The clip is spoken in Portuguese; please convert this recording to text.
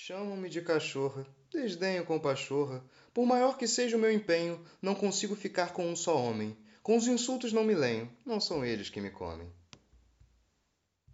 Chamam-me de cachorra, desdenho com pachorra. Por maior que seja o meu empenho, não consigo ficar com um só homem. Com os insultos não me lenho, não são eles que me comem.